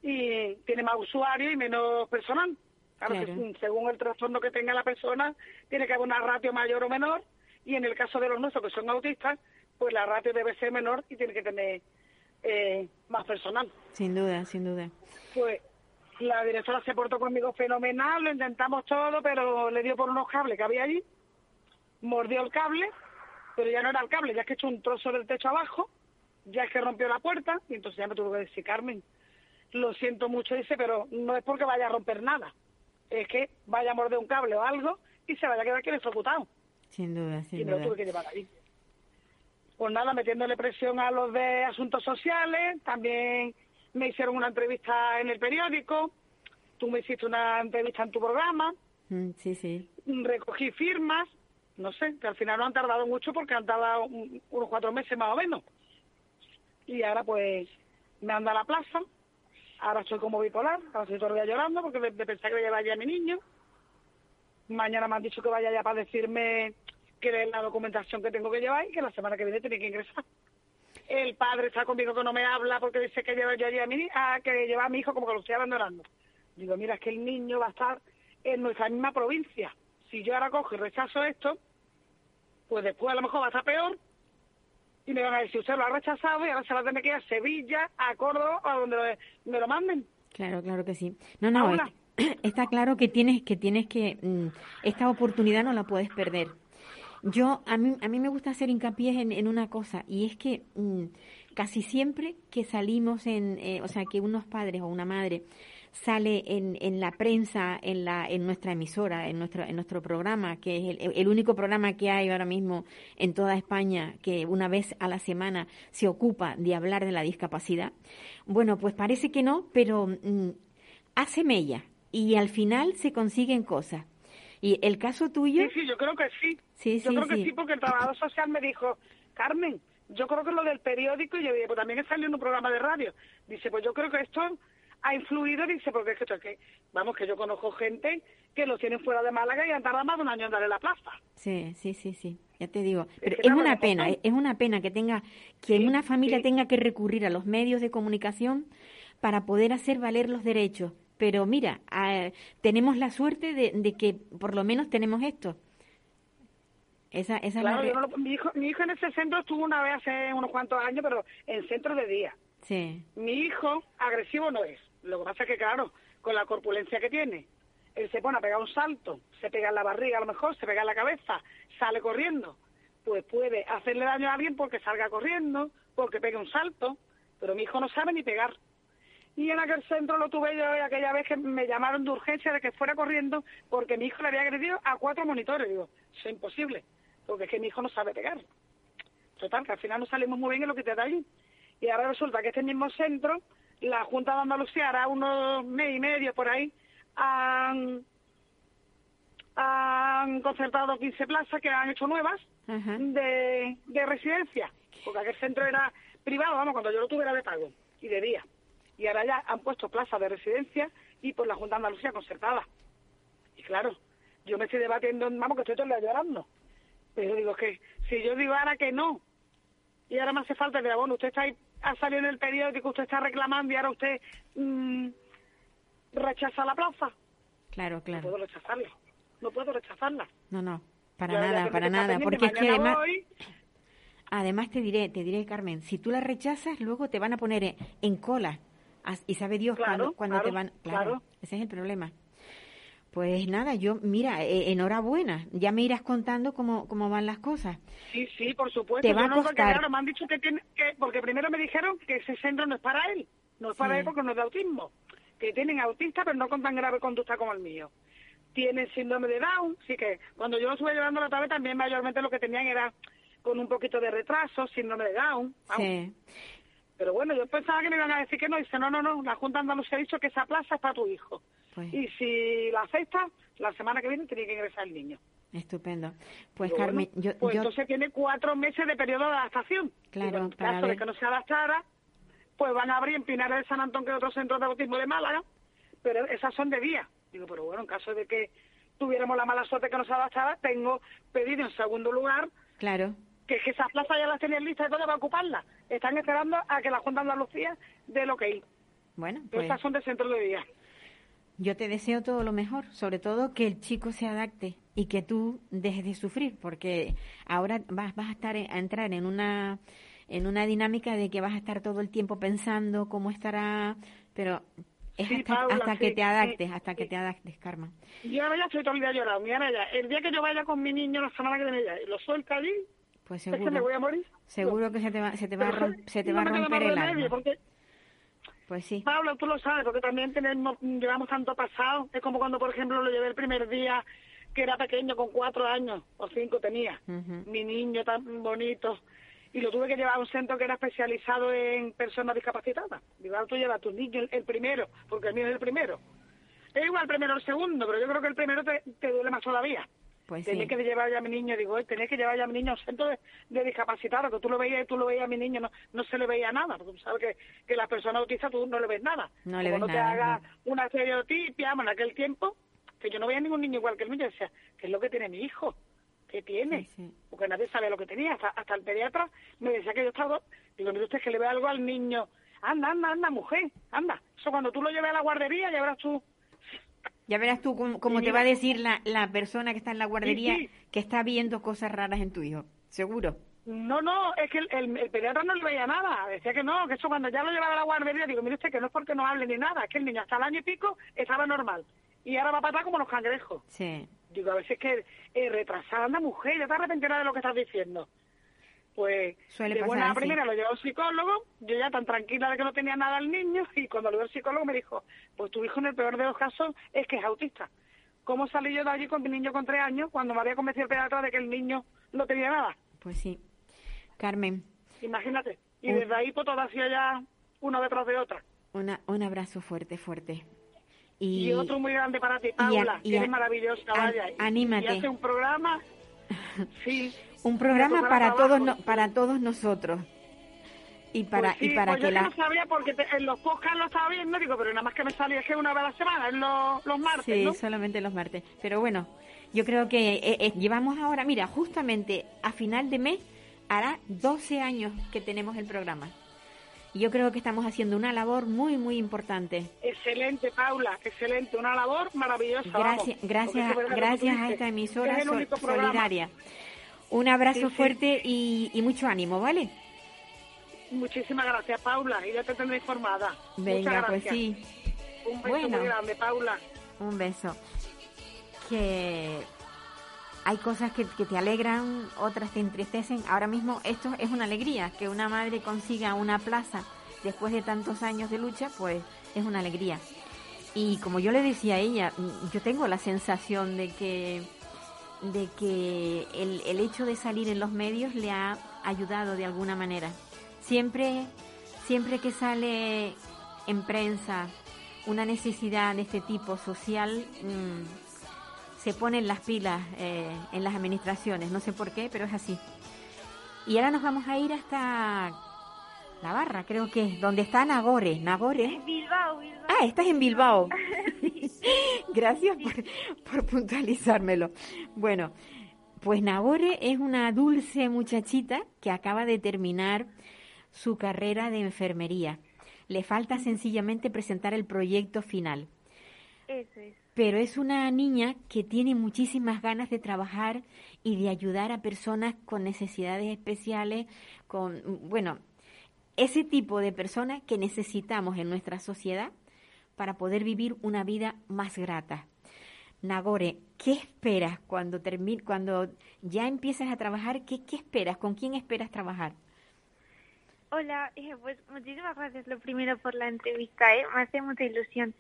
y tiene más usuarios y menos personal. Claro, según el trastorno que tenga la persona, tiene que haber una ratio mayor o menor, y en el caso de los nuestros que son autistas, pues la ratio debe ser menor y tiene que tener eh, más personal. Sin duda, sin duda. Pues la directora se portó conmigo fenomenal, lo intentamos todo, pero le dio por unos cables que había allí, mordió el cable, pero ya no era el cable, ya es que echó un trozo del techo abajo, ya es que rompió la puerta, y entonces ya me tuvo que decir, Carmen, lo siento mucho, dice, pero no es porque vaya a romper nada, es que vaya a morder un cable o algo y se vaya a quedar aquí electrocutado. Sin duda, sin y duda. Y lo tuve que llevar ahí pues nada, metiéndole presión a los de asuntos sociales, también me hicieron una entrevista en el periódico, tú me hiciste una entrevista en tu programa, mm, sí, sí. recogí firmas, no sé, que al final no han tardado mucho porque han tardado unos cuatro meses más o menos. Y ahora pues me anda a la plaza, ahora estoy como bipolar, ahora estoy todavía llorando porque de, pensar que lleva ya a mi niño. Mañana me han dicho que vaya ya para decirme que es la documentación que tengo que llevar y que la semana que viene tiene que ingresar. El padre está conmigo que no me habla porque dice que lleva yo allí a mi, a, que lleva a mi hijo como que lo estoy abandonando. Digo, mira, es que el niño va a estar en nuestra misma provincia. Si yo ahora cojo y rechazo esto, pues después a lo mejor va a estar peor y me van a decir, usted lo ha rechazado y ahora se va a tener que ir a Sevilla, a Córdoba, a donde me lo manden. Claro, claro que sí. No, no, está claro que tienes que, tienes que, mm, esta oportunidad no la puedes perder. Yo, a mí, a mí me gusta hacer hincapié en, una cosa, y es que mm, casi siempre que salimos en, eh, o sea, que unos padres o una madre sale en, en la prensa, en, la, en nuestra emisora, en nuestro, en nuestro programa, que es el, el único programa que hay ahora mismo en toda España que una vez a la semana se ocupa de hablar de la discapacidad. Bueno, pues parece que no, pero mm, hace mella y al final se consiguen cosas. Y el caso tuyo... Sí, sí, yo creo que sí. Sí, yo sí, creo que sí. sí, porque el trabajador social me dijo, Carmen, yo creo que lo del periódico, y yo dije, pues también he salido en un programa de radio. Dice, pues yo creo que esto ha influido, dice, porque es que, vamos, que yo conozco gente que lo tienen fuera de Málaga y han tardado más de un año en darle la plaza. Sí, sí, sí, sí, ya te digo. Pero que es una pena, es una pena que tenga, que Sí, una familia sí. tenga que recurrir a los medios de comunicación para poder hacer valer los derechos. Pero mira, tenemos la suerte de, de que por lo menos tenemos esto. Esa, esa es la Claro, re- yo no lo- mi, hijo, mi hijo en ese centro estuvo una vez hace unos cuantos años, pero en centro de día. Sí, Mi hijo agresivo no es. Lo que pasa es que, claro, con la corpulencia que tiene, él se pone a pegar un salto, se pega en la barriga a lo mejor, se pega en la cabeza, sale corriendo. Pues puede hacerle daño a alguien porque salga corriendo, porque pegue un salto, pero mi hijo no sabe ni pegar. Y en aquel centro lo tuve yo aquella vez que me llamaron de urgencia de que fuera corriendo porque mi hijo le había agredido a cuatro monitores. Digo, es imposible, porque es que mi hijo no sabe pegar. Total, que al final no salimos muy bien en lo que te da ahí. Y ahora resulta que este mismo centro, la Junta de Andalucía, hará unos mes y medio por ahí, han, han concertado 15 plazas que han hecho nuevas Ajá. de, de residencia. Porque aquel centro era privado, vamos, cuando yo lo tuve era de pago y de día. Y ahora ya han puesto plazas de residencia y por la Junta de Andalucía concertada. Y claro, yo me estoy debatiendo, vamos, que estoy todo el día llorando. Pero digo que si yo digo ahora que no, y ahora me hace falta el bueno, usted está ahí, ha salido en el periódico, usted está reclamando y ahora usted mm, rechaza la plaza. claro, No claro. puedo rechazarla. No puedo rechazarla. No, no, para Yo nada, para que nada. Porque es que además, voy, además te diré, te diré, Carmen, si tú la rechazas, luego te van a poner en, en cola. Y sabe Dios Claro, cuando, cuando te claro, van. claro. ese es el problema. Pues nada, yo, mira, eh, enhorabuena. Ya me irás contando cómo, cómo van las cosas. Sí, sí, por supuesto. Te va Yo a no, porque, costar. claro, me han dicho que tiene, que, porque primero me dijeron que ese centro no es para él, no es para Sí. él porque no es de autismo, que tienen autista pero no con tan grave conducta como el mío. Tienen síndrome de Down, así que cuando yo lo estuve llevando la vez también mayormente lo que tenían era con un poquito de retraso, síndrome de Down. Sí. Pero bueno, yo pensaba que me iban a decir que no, dice, no, no, no, la Junta Andalucía ha dicho que esa plaza es para tu hijo. Pues, Y si la acepta, la semana que viene tiene que ingresar el niño. estupendo. Pues Carmen, yo, pues yo entonces tiene cuatro meses de periodo de adaptación. Claro, en para caso de que no se adaptara, pues van a abrir en Pinares de San Antón, que es otro centro de autismo de Málaga, pero esas son de día. Digo, pero bueno, en caso de que tuviéramos la mala suerte que no se adaptara, tengo pedido en segundo lugar claro, que, que esas plazas ya las tenían listas y todo para ocuparlas. Están esperando a que la Junta de Andalucía dé lo que hay. bueno, Pero pues estas son de centro de día. Yo te deseo todo lo mejor, sobre todo que el chico se adapte y que tú dejes de sufrir, porque ahora vas, vas a estar a entrar en una en una dinámica de que vas a estar todo el tiempo pensando cómo estará, pero es Sí, hasta, Paula, hasta que te adaptes, hasta que te adaptes, Carmen. Yo ahora ya estoy todo el día llorando. Mira, ya, el día que yo vaya con mi niño la semana que viene ya y lo suelta allí, Pues es que me seguro, voy a morir. seguro que se te va, se te va a, Pero rom- se te no va a me queda romper el alma. Porque, Pues sí, Pablo, tú lo sabes, porque también tenemos, llevamos tanto pasado. Es como cuando, por ejemplo, lo llevé el primer día, que era pequeño, con cuatro años o cinco tenía. Mi niño tan bonito. Y lo tuve que llevar a un centro que era especializado en personas discapacitadas. Digo, ahora tú llevas a tu niño el, el primero, porque el mío es el primero. Es igual el primero o el segundo, pero yo creo que el primero te, te duele más todavía. Pues Tenía sí. que llevar ya a mi niño, digo, "Oye, tenía que llevar ya a mi niño a un centro de, de discapacitados, que tú lo veías y tú lo veías a mi niño, no, no se le veía nada, porque tú sabes que, que las personas autistas tú no le ves nada. No le ves no nada, te hagas una estereotipia, en aquel tiempo, que yo no veía ningún niño igual que el mío, yo decía, ¿qué es lo que tiene mi hijo? ¿Qué tiene? Sí, sí. Porque nadie sabe lo que tenía, hasta, hasta el pediatra me decía que yo estaba, digo, mire usted que le ve algo al niño, anda, anda, anda, mujer, anda. Eso cuando tú lo lleves a la guardería, ya verás tú, Ya verás tú cómo, cómo te va a decir la, la persona que está en la guardería sí. que está viendo cosas raras en tu hijo. Seguro. No, no, es que el, el, el pediatra no le veía nada. Decía que no, que eso cuando ya lo llevaba a la guardería, digo, mire usted que no es porque no hable ni nada, es que el niño hasta el año y pico estaba normal. Y ahora va para atrás como los cangrejos. Sí. Digo, a veces que eh, retrasada anda mujer, ya te arrepentirás de lo que estás diciendo. Pues Suele de buena así. primera lo llevó al psicólogo, yo ya tan tranquila de que no tenía nada al niño, y cuando lo vio el psicólogo me dijo, pues tu hijo en el peor de los casos es que es autista. ¿Cómo salí yo de allí con mi niño con tres años cuando me había convencido el pediatra de que el niño no tenía nada? Pues sí. Carmen, Imagínate. Y Un- desde ahí pues todo ha sido ya una detrás de otra. una, un abrazo fuerte, fuerte. Y, Y, otro muy grande para ti, y a- Paula, y que a- eres maravillosa, a- vaya. Anímate. Y hace un programa, sí. Un programa para todos no- para todos nosotros. Y para Pues sí, y para pues que yo la no sabía porque te- en los podcasts lo estaba viendo, digo, pero nada más que me salía que una vez a la semana, en los, los martes, Sí, ¿no? solamente los martes. Pero bueno, yo creo que eh, eh, llevamos ahora, mira, justamente a final de mes hará 12 años que tenemos el programa. Y yo creo que estamos haciendo una labor muy, muy importante. Excelente, Paula, excelente, una labor maravillosa. Gracias, gracias, gracias a esta emisora es el sol- único programa. Un abrazo Sí, sí. fuerte y, y mucho ánimo, ¿vale? Muchísimas gracias, Paula, y ya te tendré informada. Venga, Muchas pues gracias. sí. Un beso Bueno. muy grande, Paula. Un beso. Que hay cosas que, que te alegran, otras te entristecen. Ahora mismo esto es una alegría, que una madre consiga una plaza después de tantos años de lucha, pues es una alegría. Y como yo le decía a ella, yo tengo la sensación de que de que el, el hecho de salir en los medios le ha ayudado de alguna manera. Siempre, siempre que sale en prensa una necesidad de este tipo social, mm, se ponen las pilas eh, en las administraciones. No sé por qué, pero es así. Y ahora nos vamos a ir hasta Navarra, creo que es, donde está Nagore. Nagore. Bilbao, Bilbao. Ah, estás en Bilbao. Gracias por, por puntualizármelo. Bueno, pues Nagore es una dulce muchachita que acaba de terminar su carrera de enfermería. Le falta sencillamente presentar el proyecto final. Eso es. Pero es una niña que tiene muchísimas ganas de trabajar y de ayudar a personas con necesidades especiales, con, bueno, ese tipo de personas que necesitamos en nuestra sociedad para poder vivir una vida más grata. Nagore, ¿qué esperas cuando termi- cuando ya empiezas a trabajar? ¿Qué, ¿Qué esperas? ¿Con quién esperas trabajar? Hola, eh, pues muchísimas gracias lo primero por la entrevista, ¿eh? me hace mucha ilusión.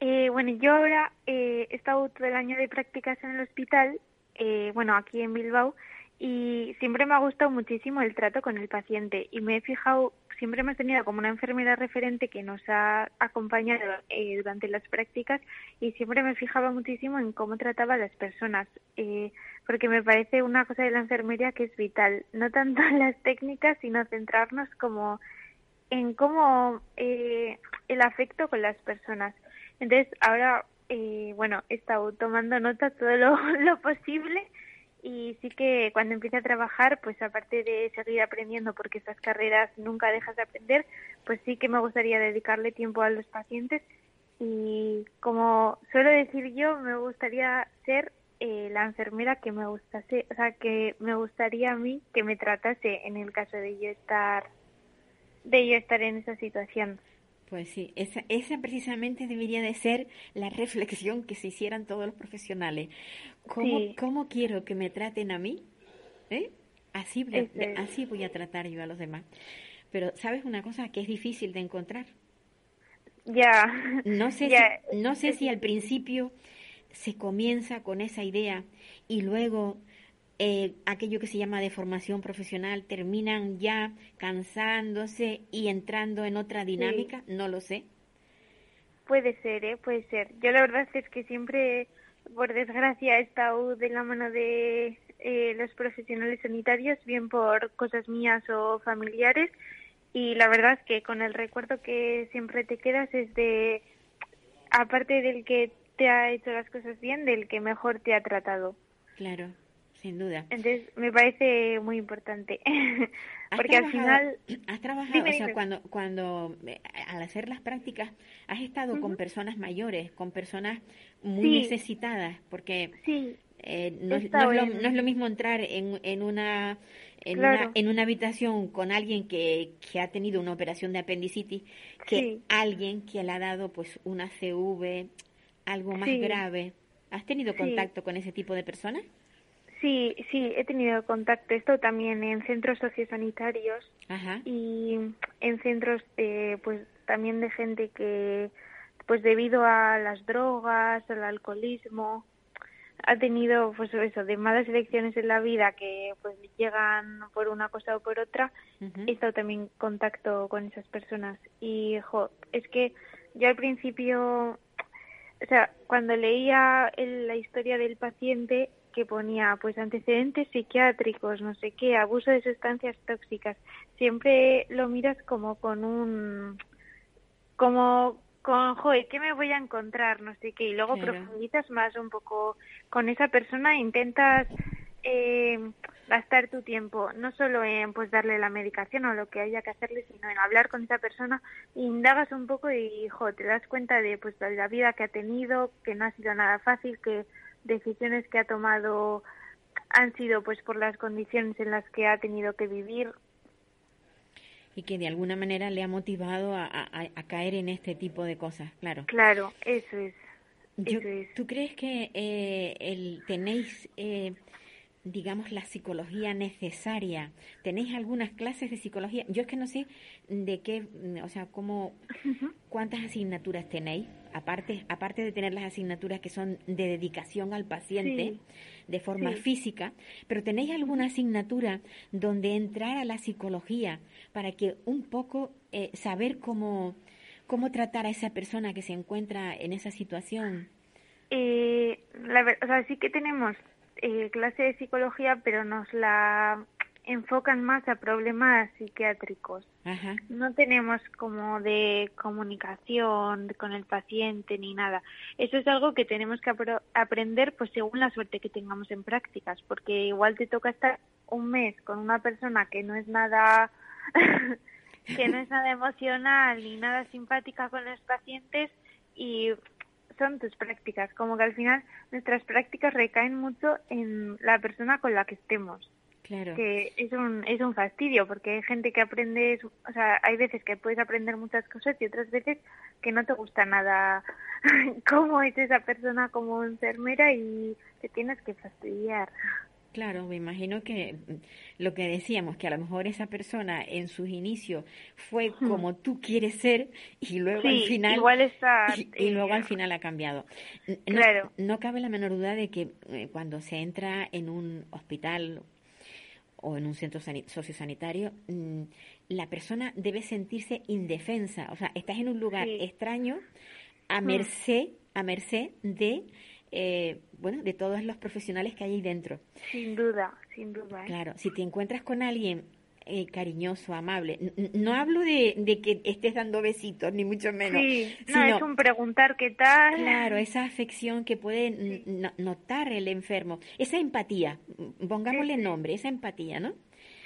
Eh, bueno, yo ahora eh, he estado todo el año de prácticas en el hospital, eh, bueno, aquí en Bilbao, y siempre me ha gustado muchísimo el trato con el paciente y me he fijado, siempre hemos tenido como una enfermera referente que nos ha acompañado eh, durante las prácticas y siempre me fijaba muchísimo en cómo trataba a las personas, eh, porque me parece una cosa de la enfermería que es vital, no tanto en las técnicas, sino centrarnos como en cómo eh, el afecto con las personas. Entonces, ahora, eh, bueno, he estado tomando nota todo lo posible y sí que cuando empiece a trabajar, pues aparte de seguir aprendiendo, porque estas carreras nunca dejas de aprender, pues sí que me gustaría dedicarle tiempo a los pacientes y como suelo decir yo, me gustaría ser eh, la enfermera que me gustase, o sea, que me gustaría a mí que me tratase en el caso de yo estar de yo estar en esa situación. Pues sí, esa, esa precisamente debería de ser la reflexión que se hicieran todos los profesionales. ¿Cómo, Sí. cómo quiero que me traten a mí? ¿Eh? Así, voy a, Eso es. así voy a tratar yo a los demás. Pero, ¿sabes una cosa que es difícil de encontrar? Ya. No sé, si, no sé si al principio se comienza con esa idea y luego eh, aquello que se llama de formación profesional terminan ya cansándose y entrando en otra dinámica, no lo sé. Puede ser, ¿eh? Puede ser. Yo la verdad es que siempre, por desgracia, he estado de la mano de eh, los profesionales sanitarios, bien por cosas mías o familiares, y la verdad es que con el recuerdo que siempre te quedas es de, aparte del que te ha hecho las cosas bien, del que mejor te ha tratado. Claro, sin duda. Entonces, me parece muy importante. ¿Has Porque al final... has trabajado, Dime, o sea, dime. cuando, cuando eh, al hacer las prácticas, has estado con personas mayores, con personas muy Sí. necesitadas, porque Sí, eh, no, es- estado no es lo, en- no es lo mismo entrar en, en una en, Claro. una en una habitación con alguien que, que ha tenido una operación de apendicitis que Sí. alguien que le ha dado pues una CV, algo más Sí. grave. ¿Has tenido Sí. contacto con ese tipo de personas? Sí, sí, he tenido contacto. Esto también en centros sociosanitarios Ajá. y en centros de, pues también de gente que, pues debido a las drogas, al alcoholismo, ha tenido, pues eso, de malas elecciones en la vida que pues llegan por una cosa o por otra. He estado también en contacto con esas personas y, jo, es que yo al principio, o sea, cuando leía el- la historia del paciente que ponía pues antecedentes psiquiátricos, no sé qué, abuso de sustancias tóxicas, siempre lo miras como con un como con joder, ¿qué me voy a encontrar? No sé qué, y luego Claro. profundizas más un poco con esa persona e intentas eh, gastar tu tiempo, no solo en pues darle la medicación o lo que haya que hacerle, sino en hablar con esa persona, indagas un poco y jo, te das cuenta de pues la vida que ha tenido, que no ha sido nada fácil, que decisiones que ha tomado han sido pues por las condiciones en las que ha tenido que vivir. Y que de alguna manera le ha motivado a, a- a caer en este tipo de cosas, claro. Claro, eso es. Yo- Eso es. ¿Tú crees que eh, el, tenéis, eh, digamos, la psicología necesaria? ¿Tenéis algunas clases de psicología? Yo es que no sé de qué, mm, o sea, cómo, cuántas asignaturas tenéis, aparte, aparte de tener las asignaturas que son de dedicación al paciente Sí. de forma Sí. física, pero ¿tenéis alguna asignatura donde entrar a la psicología para que un poco eh, saber cómo, cómo tratar a esa persona que se encuentra en esa situación? Eh, la ver- o sea, sí que tenemos eh, clase de psicología, pero nos la enfocan más a problemas psiquiátricos. Ajá. No tenemos como de comunicación con el paciente ni nada. Eso es algo que tenemos que apro- aprender pues según la suerte que tengamos en prácticas, porque igual te toca estar un mes con una persona que no es nada que no es nada emocional ni nada simpática con los pacientes y son tus prácticas, como que al final nuestras prácticas recaen mucho en la persona con la que estemos Claro. que es un, es un fastidio porque hay gente que aprende, o sea, hay veces que puedes aprender muchas cosas y otras veces que no te gusta nada cómo es esa persona como enfermera y te tienes que fastidiar. Claro, me imagino que mm, lo que decíamos, que a lo mejor esa persona en sus inicios fue como tú quieres ser y luego. Sí, al final igual está, y, y luego al final ha cambiado. No, Claro. no cabe la menor duda de que eh, cuando se entra en un hospital o en un centro sani- sociosanitario, mm, la persona debe sentirse indefensa. O sea, estás en un lugar Sí. extraño a Hmm. merced, a merced de, eh, bueno, de todos los profesionales que hay ahí dentro. Sin duda, sin duda. ¿eh? Claro, si te encuentras con alguien eh, cariñoso, amable, n- no hablo de, de que estés dando besitos, ni mucho menos, Sí, no, sino, es un preguntar qué tal. claro, esa afección que puede notar el enfermo, esa empatía, pongámosle nombre, esa empatía, ¿no?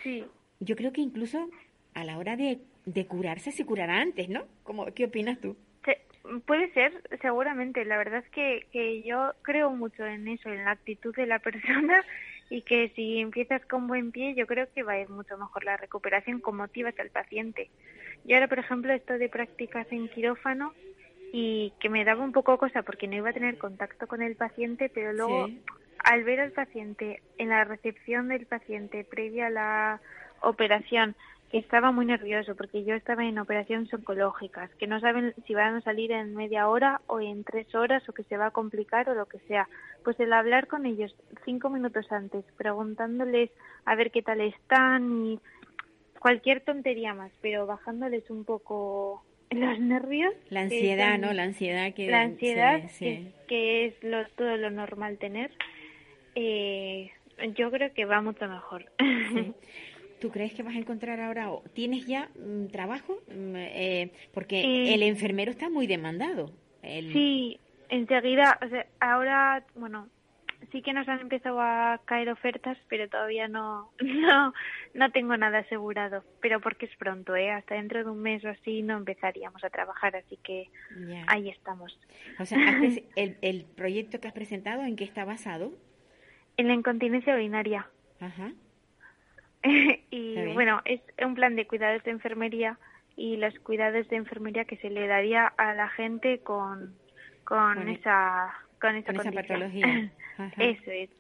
Sí, Yo creo que incluso a la hora de, de curarse se curará antes, ¿no? ¿Cómo, ¿Qué opinas tú? Puede ser, seguramente. La verdad es que, que yo creo mucho en eso, en la actitud de la persona y que si empiezas con buen pie, yo creo que va a ir mucho mejor la recuperación, como motivas al paciente. Yo ahora, por ejemplo, estoy de prácticas en quirófano y que me daba un poco cosa porque no iba a tener contacto con el paciente, pero luego Sí. al ver al paciente en la recepción del paciente previa a la operación, estaba muy nervioso porque yo estaba en operaciones oncológicas, que no saben si van a salir en media hora o en tres horas o que se va a complicar o lo que sea. Pues el hablar con ellos cinco minutos antes, preguntándoles a ver qué tal están y cualquier tontería más, pero bajándoles un poco los nervios. La ansiedad, ¿no? La ansiedad que... la ansiedad, sí, sí. Que, que es lo, todo lo normal tener, eh, yo creo que va mucho mejor. Sí. ¿Tú crees que vas a encontrar ahora, o tienes ya mm, trabajo? Mm, eh, porque Eh, el enfermero está muy demandado. El- Sí, enseguida, o sea, ahora, bueno, sí que nos han empezado a caer ofertas, pero todavía no, no, no tengo nada asegurado. Pero porque es pronto, ¿eh? Hasta dentro de un mes o así no empezaríamos a trabajar, así que ahí estamos. O sea, el, el proyecto que has presentado, ¿en qué está basado? En la incontinencia urinaria. Ajá. y bueno, es un plan de cuidados de enfermería y los cuidados de enfermería que se le daría a la gente con, con, Con e- esa con esa, con esa patología. Ajá. Eso es.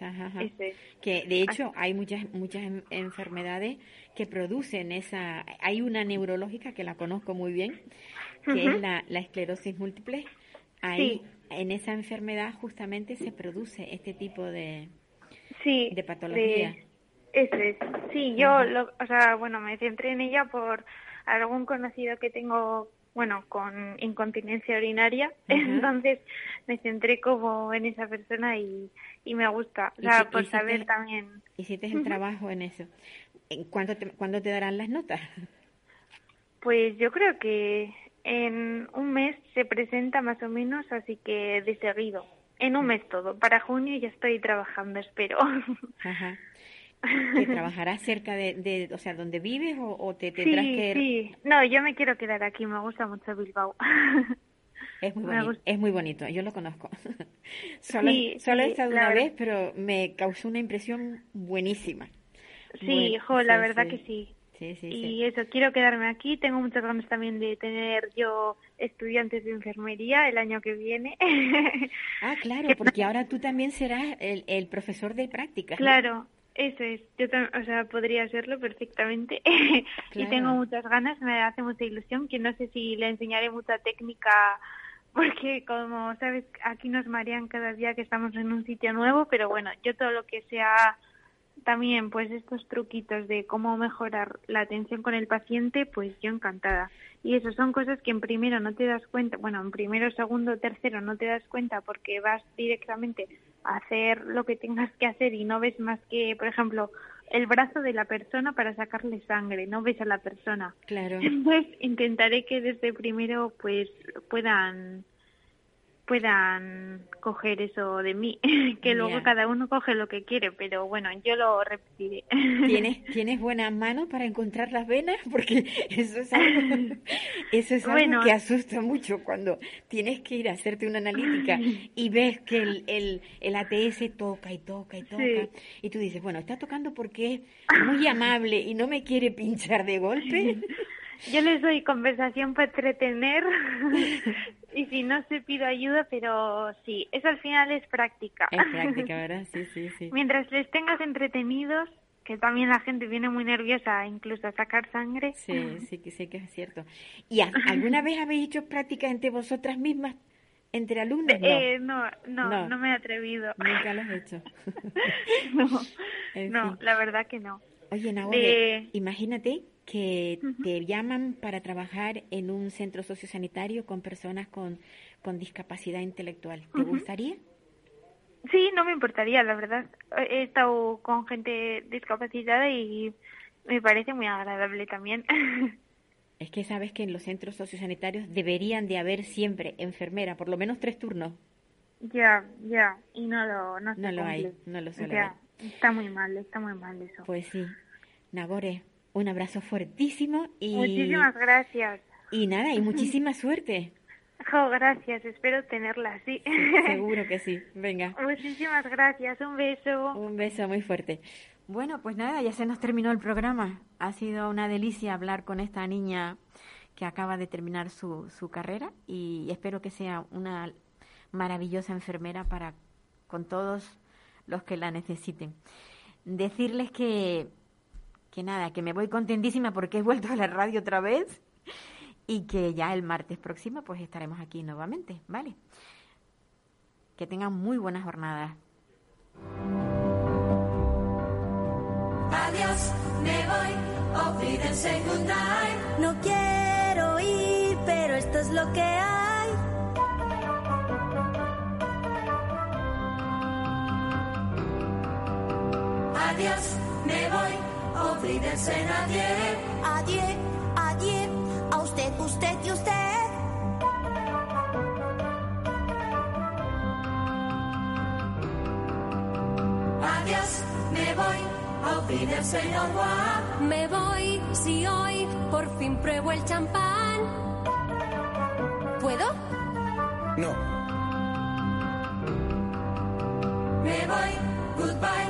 Ajá, ajá. Eso es. Que de hecho hay muchas muchas en- enfermedades que producen esa. Hay una neurológica que la conozco muy bien, que es la, la esclerosis múltiple. Ahí, en esa enfermedad justamente se produce este tipo de, Sí. de patología. de- Eso es. Sí, yo, lo, o sea, bueno, me centré en ella por algún conocido que tengo, bueno, con incontinencia urinaria. Entonces me centré como en esa persona y, y me gusta. O Y sea, si- por si saber te- también. Hiciste el trabajo en eso. ¿En ¿Cuándo te, ¿Cuándo te darán las notas? Pues yo creo que en un mes se presenta más o menos, así que de seguido. En un mes todo. Para junio ya estoy trabajando, espero. Ajá. ¿Que trabajarás cerca de, de, o sea, donde vives o, o te tendrás sí, que... sí. No, yo me quiero quedar aquí. Me gusta mucho Bilbao. Es muy, bonito, es muy bonito, yo lo conozco. solo Sí, solo he estado una vez, pero me causó una impresión buenísima. Sí, Buen- jo, la sí, verdad que sí. Sí, sí, Y eso, quiero quedarme aquí. Tengo muchas ganas también de tener yo estudiantes de enfermería el año que viene. Ah, claro, porque ahora tú también serás el, el profesor de prácticas. ¿no? Eso es. Yo o sea, podría hacerlo perfectamente. y tengo muchas ganas, me hace mucha ilusión, que no sé si le enseñaré mucha técnica, porque como sabes, aquí nos marean cada día que estamos en un sitio nuevo, pero bueno, yo todo lo que sea también pues estos truquitos de cómo mejorar la atención con el paciente, pues yo encantada. Y eso son cosas que en primero no te das cuenta, bueno, en primero, segundo, tercero no te das cuenta porque vas directamente hacer lo que tengas que hacer y no ves más que, por ejemplo, el brazo de la persona para sacarle sangre, no ves a la persona. Claro. Entonces intentaré que desde primero pues puedan puedan coger eso de mí, que luego cada uno coge lo que quiere, pero bueno, yo lo repetiré. ¿Tienes, ¿Tienes buenas manos para encontrar las venas? Porque eso es algo, eso es algo Bueno. que asusta mucho cuando tienes que ir a hacerte una analítica y ves que el, el, el ATS toca y toca y toca. Sí. Y tú dices, bueno, está tocando porque es muy amable y no me quiere pinchar de golpe. Yo les doy conversación para entretener y si no se pido ayuda, pero sí, eso al final es práctica. Es práctica, ¿verdad? Sí, sí, sí. Mientras les tengas entretenidos, que también la gente viene muy nerviosa incluso a sacar sangre. Sí, sí, sí que es cierto. ¿Y alguna vez habéis hecho prácticas entre vosotras mismas, entre alumnos? No, Eh, no, no, No. no, me he atrevido. nunca lo he hecho. no, En no, la verdad que no. Oye, Nahore, De- imagínate que te llaman para trabajar en un centro sociosanitario con personas con, con discapacidad intelectual. ¿Te Ujú. gustaría? Sí, no me importaría, la verdad. He estado con gente discapacitada y me parece muy agradable también. Es que sabes que en los centros sociosanitarios deberían de haber siempre enfermera, por lo menos tres turnos. ya, ya, y no lo, no, No lo hay, no lo suele Ya, está muy mal, está muy mal eso. Pues sí. Nagore, un abrazo fuertísimo y, Muchísimas gracias. y nada, y muchísima suerte. Jo, gracias, espero tenerla así. Seguro que sí. Venga, Muchísimas gracias, un beso. un beso muy fuerte. Bueno, pues nada, ya se nos terminó el programa. Ha sido una delicia hablar con esta niña que acaba de terminar su, su carrera y espero que sea una maravillosa enfermera para con todos los que la necesiten. Decirles que, que nada, que me voy contentísima porque he vuelto a la radio otra vez y que ya el martes próximo pues estaremos aquí nuevamente, ¿vale? Que tengan muy buena jornada. Adiós, me voy, Wiedersehen, good night. No quiero ir, pero esto es lo que hay. Adiós, me voy, Wiedersehen, adiós. Adiós, adiós, a usted, usted y usted. Adiós, me voy, au revoir. Me voy si hoy por fin pruebo el champán. ¿Puedo? No, Me voy, goodbye,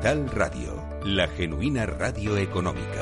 Capital Radio, la genuina radio económica.